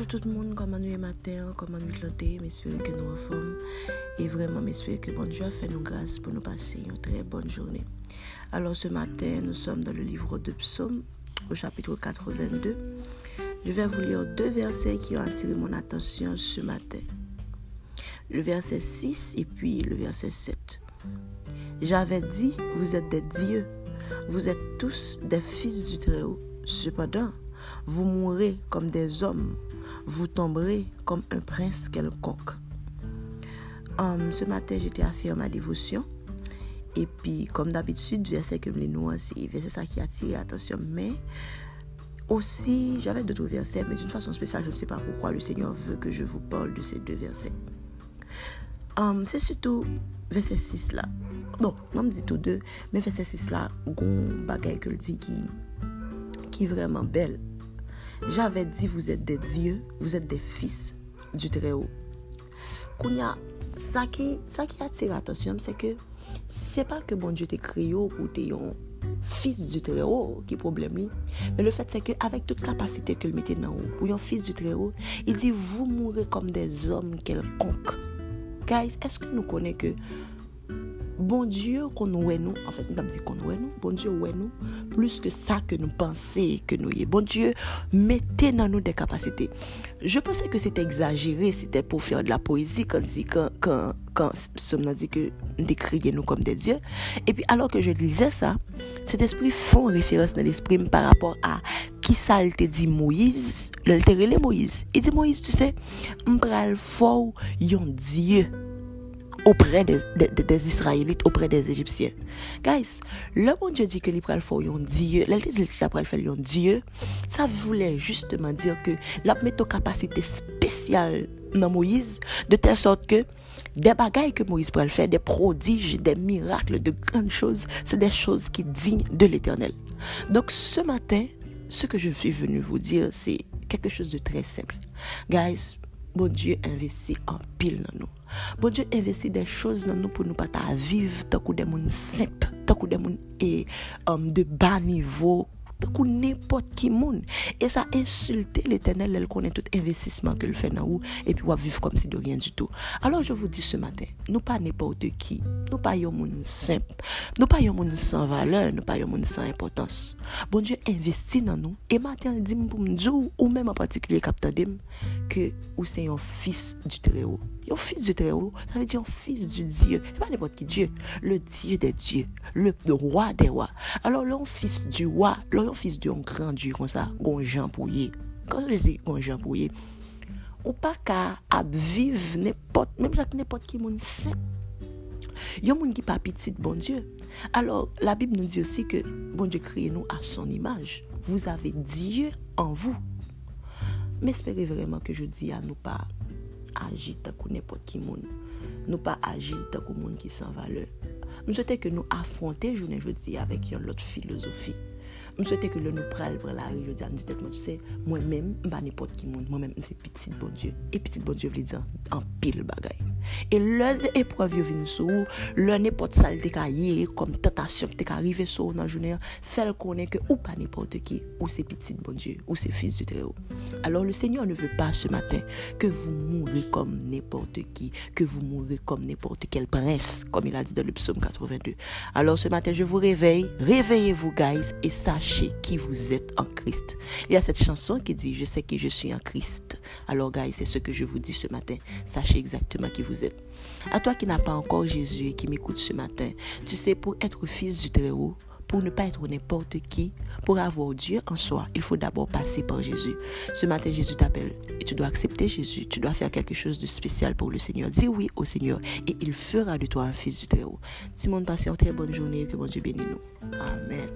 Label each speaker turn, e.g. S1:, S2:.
S1: Bonjour tout le monde, comment nous est matin, comment nous planter, j'espère que nous en forme et vraiment j'espère que bon Dieu a fait nous grâce pour nous passer une très bonne journée. Alors ce matin, nous sommes dans le livre de Psaume au chapitre 82. Je vais vous lire deux versets qui ont attiré mon attention ce matin. Le verset 6 et puis le verset 7. J'avais dit, vous êtes des dieux, vous êtes tous des fils du Très-Haut. Cependant, vous mourrez comme des hommes, vous tomberez comme un prince quelconque. Um, ce matin, j'étais à faire ma dévotion. Et puis, comme d'habitude, verset que les noirs, c'est ça qui a attiré l'attention. Mais aussi, j'avais d'autres versets, mais d'une façon spéciale, je ne sais pas pourquoi le Seigneur veut que je vous parle de ces deux versets. Um, c'est surtout verset 6 là. Non, je me dis tout deux, mais verset 6 là, gon bagay que le dit qui est vraiment belle. J'avais dit, vous êtes des dieux, vous êtes des fils du Très-Haut. Kounia, ça qui, ça qui attire l'attention, c'est que c'est pas que bon Dieu te créé ou t'es un fils du Très-Haut qui problème lui. Mais le fait c'est qu'avec toute capacité que le mettait dans ou, ou un fils du Très-Haut, il dit, vous mourrez comme des hommes quelconques. Guys, est-ce que nous connaissons que bon Dieu qu'on ouè nous, en fait, nous avons dit qu'on ouè nous, bon Dieu ouè nous, plus que ça que nous pensons que nous y. Bon Dieu, mettez dans nous des capacités. Je pensais que c'était exagéré, c'était pour faire de la poésie quand dit quand quand quand a dit que décrier nous comme des dieux. Et puis alors que je lisais ça, cet esprit font référence dans l'esprit par rapport à qui ça te dit Moïse, le Moïse. Il dit Moïse, tu sais, m'pral fort yon Dieu auprès des, Israélites, auprès des Égyptiens. Guys, le bon Dieu dit que l'Ibral faut un Dieu, l'Ibral fait un Dieu, ça voulait justement dire que la capacité spéciale dans Moïse, de telle sorte que des bagailles que Moïse pourrait faire, des prodiges, des miracles, de grandes choses, c'est des choses qui dignent de l'éternel. Donc ce matin, ce que je suis venu vous dire, c'est quelque chose de très simple. Guys, bon Diyo investi an pil nan nou. Bon Diyo investi de chouz nan nou pou nou pata aviv takou de moun simp, takou de moun e, um, de ba nivou, takou nepot ki moun. E sa insulte l'Eternel el konen tout investisman ke l'fè nan ou, e pi wap viv kom si de rien du tout. Alors je vous dis ce matin, nou pa nepot de ki, nou pa yon moun simp, nou pa yon moun san valeur, nou pa yon moun san importans. Bon Diyo investi nan nou, e matin el dim pou mdjou ou mèm an patikli kapta dim, que ou c'est un fils du Très-Haut. Un fils du Très-Haut, ça veut dire un fils du Dieu. Et pas n'importe qui Dieu. Le Dieu des dieux. Le roi des rois. Alors, l'on fils du roi, l'on fils d'un grand Dieu comme ça, gonjan pour y. Quand je dis gonjan pour y, ou pas qu'à vivre n'importe, même n'importe qui monde simple. Yon moun ki pa pitit bon Diyo. Alors, la Bible nou di osi ke bon Diyo kriye nou a son imaj. Vous avez Diyo en vous. Mespere vreman ke jodi ya nou pa aji takou nepot ki moun. Nou pa aji takou moun ki san vale. Mwen sote ke nou afronte jounen jodi avèk yon lot filosofi. M souwete ke lè nou pral vre la ri, yo di an di tek mwen, tu se, mwen men, m pa nipot ki moun, mwen men, m se pitit bon Diyo. E pitit bon Diyo vle di an pil bagay. E lè di eprov yo vin sou, lè nipot sal te ka ye, kom tetasyon te ka rive sou nan jounen, fel konen ke ou pa nipot ki, ou se pitit bon Diyo, ou se fils du Tréo. Alors le Seigneur ne veut pas ce matin que vous mourrez comme n'importe qui, que vous mourrez comme n'importe quelle presse, comme il a dit dans le psaume 82. Alors ce matin, je vous réveille, réveillez-vous guys, et sachez qui vous êtes en Christ. Il y a cette chanson qui dit Je sais que je suis en Christ. Alors, guys, c'est ce que je vous dis ce matin. Sachez exactement qui vous êtes. À toi qui n'as pas encore Jésus et qui m'écoute ce matin, tu sais, pour être fils du Très-Haut, pour ne pas être n'importe qui, pour avoir Dieu en soi, il faut d'abord passer par Jésus. Ce matin, Jésus t'appelle et tu dois accepter Jésus. Tu dois faire quelque chose de spécial pour le Seigneur. Dis oui au Seigneur et il fera de toi un fils du Très-Haut. Simon, passe une très bonne journée. Que bon Dieu bénisse nous. Amen.